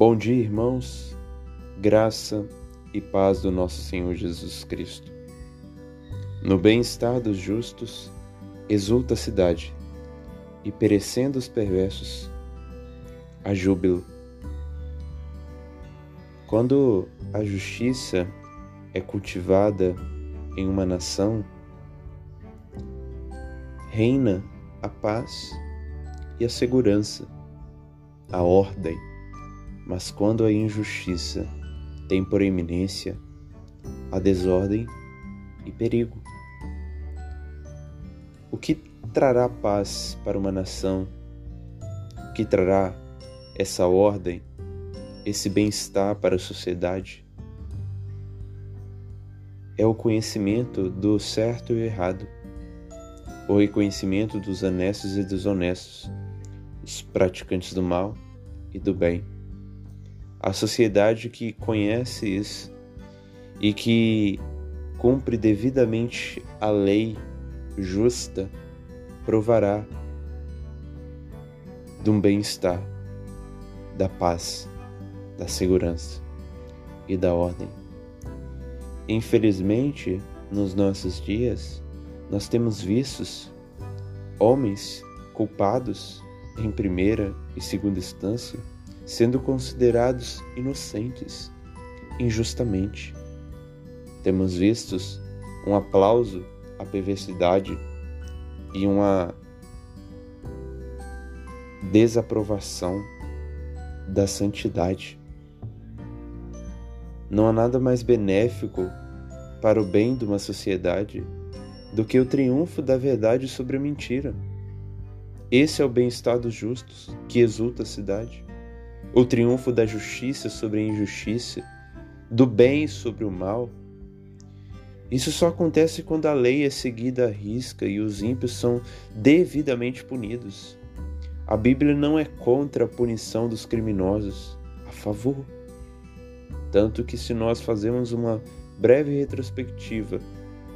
Bom dia, irmãos, graça e paz do nosso Senhor Jesus Cristo. No bem-estar dos justos, exulta a cidade, e perecendo os perversos, a júbilo. Quando a justiça é cultivada em uma nação, reina a paz e a segurança, a ordem mas quando a injustiça tem por eminência a desordem e perigo. O que trará paz para uma nação? O que trará essa ordem, esse bem-estar para a sociedade? É o conhecimento do certo e errado, o reconhecimento dos honestos e desonestos, os praticantes do mal e do bem. A sociedade que conhece isso e que cumpre devidamente a lei justa provará de um bem-estar, da paz, da segurança e da ordem. Infelizmente, nos nossos dias, nós temos vistos homens culpados em primeira e segunda instância sendo considerados inocentes injustamente. Temos vistos um aplauso à perversidade e uma desaprovação da santidade. Não há nada mais benéfico para o bem de uma sociedade do que o triunfo da verdade sobre a mentira. Esse é o bem-estar dos justos, que exulta a cidade o triunfo da justiça sobre a injustiça, do bem sobre o mal. Isso só acontece quando a lei é seguida à risca e os ímpios são devidamente punidos. A Bíblia não é contra a punição dos criminosos, a favor. Tanto que, se nós fazemos uma breve retrospectiva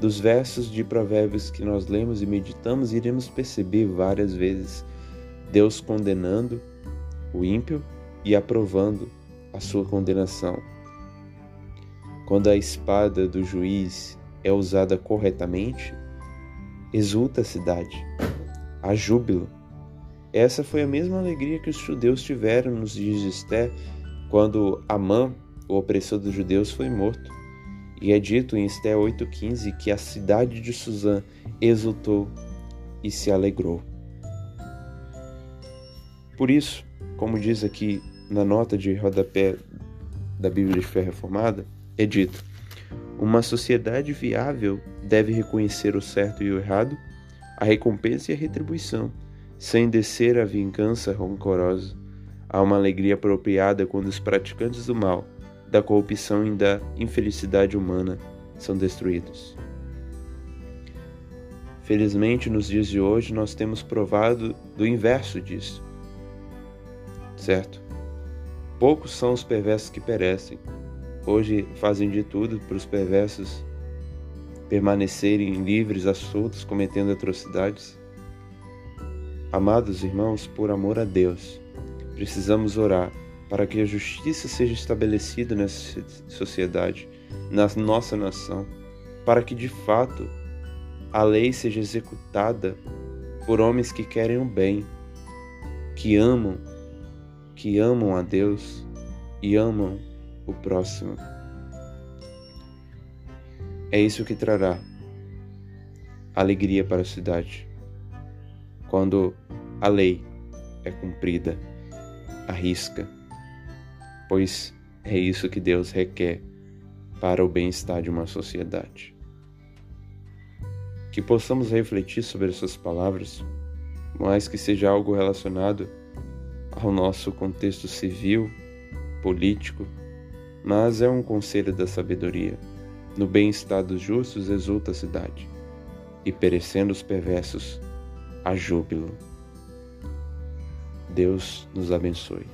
dos versos de Provérbios que nós lemos e meditamos, iremos perceber várias vezes Deus condenando o ímpio e aprovando a sua condenação. Quando a espada do juiz é usada corretamente, exulta a cidade, há júbilo. Essa foi a mesma alegria que os judeus tiveram nos dias de Esté, quando Amã, o opressor dos judeus, foi morto. E é dito em Esté 8,15 que a cidade de Suzã exultou e se alegrou. Por isso, como diz aqui na nota de rodapé da Bíblia de Fé Reformada, é dito: uma sociedade viável deve reconhecer o certo e o errado, a recompensa e a retribuição, sem descer a vingança rancorosa. Há uma alegria apropriada quando os praticantes do mal, da corrupção e da infelicidade humana são destruídos. Felizmente, nos dias de hoje, nós temos provado do inverso disso, certo? Poucos são os perversos que perecem. Hoje fazem de tudo para os perversos permanecerem livres, assoltos, cometendo atrocidades. Amados irmãos, por amor a Deus, precisamos orar para que a justiça seja estabelecida nessa sociedade, na nossa nação, para que de fato a lei seja executada por homens que querem o bem, que amam que amam a Deus e amam o próximo. É isso que trará alegria para a cidade. Quando a lei é cumprida, a risca, pois é isso que Deus requer para o bem-estar de uma sociedade. Que possamos refletir sobre essas palavras, mas que seja algo relacionado ao nosso contexto civil, político, mas é um conselho da sabedoria. No bem-estar dos justos exulta a cidade, e perecendo os perversos, há júbilo. Deus nos abençoe.